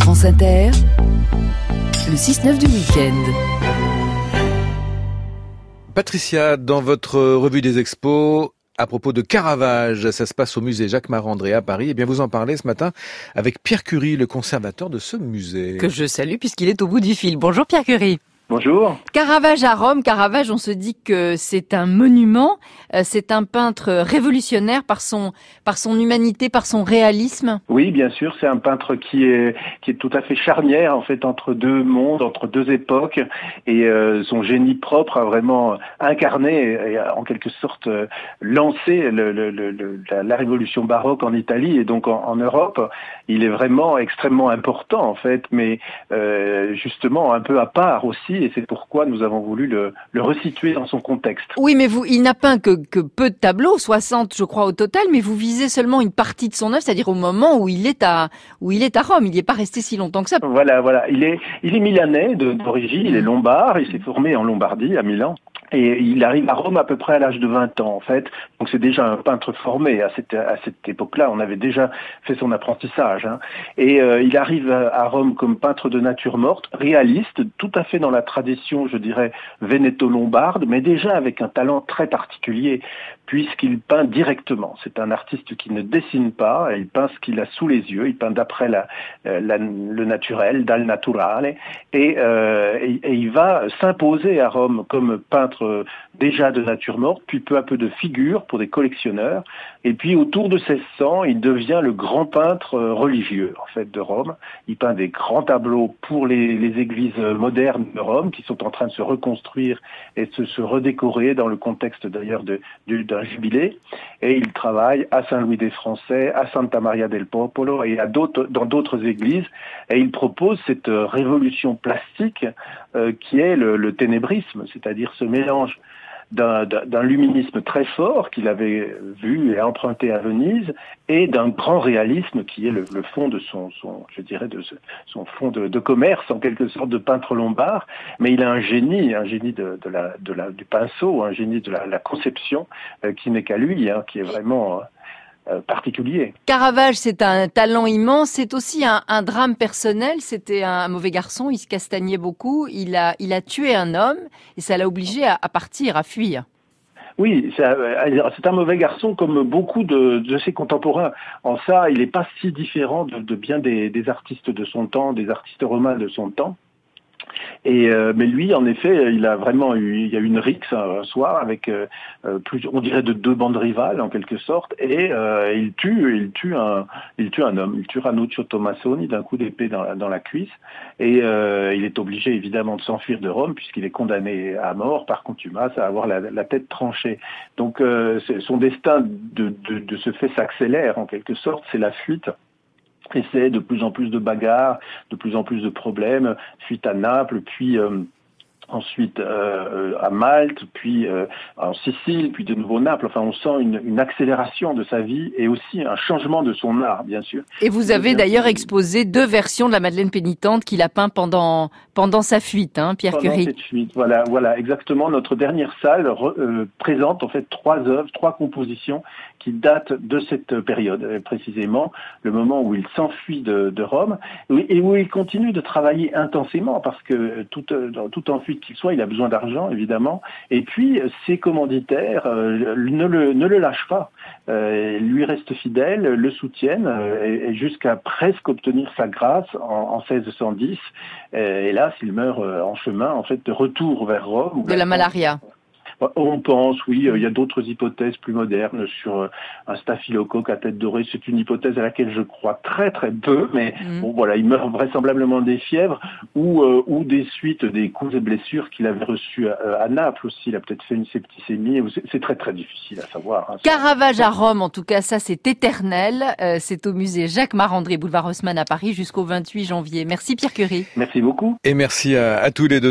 France Inter, le 6-9 du week-end. Patricia, dans votre revue des expos, à propos de Caravage, ça se passe au musée Jacques Marandré à Paris. Et eh bien, vous en parlez ce matin avec Pierre Curie, le conservateur de ce musée. Que je salue puisqu'il est au bout du fil. Bonjour Pierre Curie. Bonjour. Caravage à Rome. Caravage, on se dit que c'est un monument. Euh, c'est un peintre révolutionnaire par son par son humanité, par son réalisme. Oui, bien sûr, c'est un peintre qui est qui est tout à fait charnière en fait entre deux mondes, entre deux époques, et euh, son génie propre a vraiment incarné et en quelque sorte euh, lancé le, le, le, la, révolution baroque en Italie et donc en, en, Europe. Il est vraiment extrêmement important en fait, mais justement un peu à part aussi et c'est pourquoi nous avons voulu le, le, resituer dans son contexte. Oui, mais vous, il n'a peint que, que, peu de tableaux, 60 je crois au total, mais vous visez seulement une partie de son œuvre, c'est-à-dire au moment où il est à où il est à Rome. Il n'est pas resté si longtemps que ça. Voilà, voilà. Il est il est milanais d'origine, il est lombard, il s'est formé en Lombardie à Milan. Et il arrive à Rome à peu près à l'âge de 20 ans, en fait. Donc c'est déjà un peintre formé. À cette, à cette époque-là, on avait déjà fait son apprentissage. Hein. Et euh, il arrive à Rome comme peintre de nature morte, réaliste, tout à fait dans la tradition, je dirais, vénéto-lombarde, mais déjà avec un talent très particulier, puisqu'il peint directement. C'est un artiste qui ne dessine pas, il peint ce qu'il a sous les yeux, il peint d'après euh, le naturel, dal naturale, et, euh, et, il va s'imposer à Rome comme peintre euh, déjà de nature morte, puis peu à peu de figure pour des collectionneurs. Et puis autour de 1600, il devient le grand peintre euh, religieux en fait de Rome. Il peint des grands tableaux pour les, les églises modernes de Rome qui sont en train de se reconstruire et de se redécorer dans le contexte d'ailleurs d'un jubilé. Et il travaille à Saint-Louis des Français, à Santa Maria del Popolo et à d'autres dans d'autres églises. Et il propose cette euh, révolution plastique euh, qui est le, le ténébrisme, c'est-à-dire ce mélange d'un luminisme très fort qu'il avait vu et emprunté à Venise et d'un grand réalisme qui est le, fond de son, son, je dirais de son fond de, de, commerce en quelque sorte de peintre lombard. Mais il a un génie un génie de, de la, de la, du pinceau un génie de la, la conception euh, qui n'est qu'à lui hein, qui est vraiment euh, particulier. Caravage, c'est un talent immense, c'est aussi un, un drame personnel. C'était un mauvais garçon, il se castagnait beaucoup, il a, il a tué un homme et ça l'a obligé à, à, partir, à fuir. Oui, c'est un mauvais garçon comme beaucoup de, de, ses contemporains. En ça, il n'est pas si différent de, de bien des, des, artistes de son temps, des artistes romains de son temps. Et euh, mais lui, en effet, il a vraiment eu, il y a eu une rixe un soir avec euh, euh, plus, on dirait de deux bandes rivales en quelque sorte, et euh, il tue, il tue un, il tue un homme, il tue Ranuccio Tomassoni d'un coup d'épée dans la, cuisse, et euh, il est obligé évidemment de s'enfuir de Rome puisqu'il est condamné à mort par contumace, à avoir la, tête tranchée. Donc son destin de, de, de ce fait s'accélère en quelque sorte, c'est la fuite. De plus en plus de bagarres, de plus en plus de problèmes, suite à Naples, puis euh, ensuite euh, à Malte, puis euh, en Sicile, puis de nouveau Naples. Enfin, on sent une, une, accélération de sa vie et aussi un changement de son art, bien sûr. Et vous avez d'ailleurs exposé deux versions de la Madeleine pénitente qu'il a peint pendant pendant sa fuite, hein, Pierre pendant Curie. Cette fuite, voilà, voilà, exactement. Notre dernière salle euh, présente en fait trois œuvres, trois compositions qui datent de cette période, euh, précisément le moment où il s'enfuit de, de, Rome et où il continue de travailler intensément parce que tout, dans tout en fuite qu'il soit, il a besoin d'argent, évidemment. Et puis, ses commanditaires euh, ne, le, ne le lâchent pas. Euh, lui restent fidèles, le soutiennent, euh, et, et jusqu'à presque obtenir sa grâce en, en 1610. Et, hélas, il meurt euh, en chemin, en fait, de retour vers Rome. De la malaria. On pense, oui, il y a d'autres hypothèses plus modernes sur euh, un staphylocoque à tête dorée. C'est une hypothèse à laquelle je crois très très peu, mais mmh. bon voilà, il meurt vraisemblablement des fièvres ou, euh, ou des suites des coups et blessures qu'il avait reçus à, à, Naples aussi. Il a peut-être fait une septicémie. C'est très très difficile à savoir. Hein, Caravage à Rome, en tout cas, ça c'est éternel. Euh, c'est au musée Jacques Marandré, boulevard Haussmann à Paris jusqu'au 28 janvier. Merci Pierre Curie. Merci beaucoup. Et merci à, à tous les deux.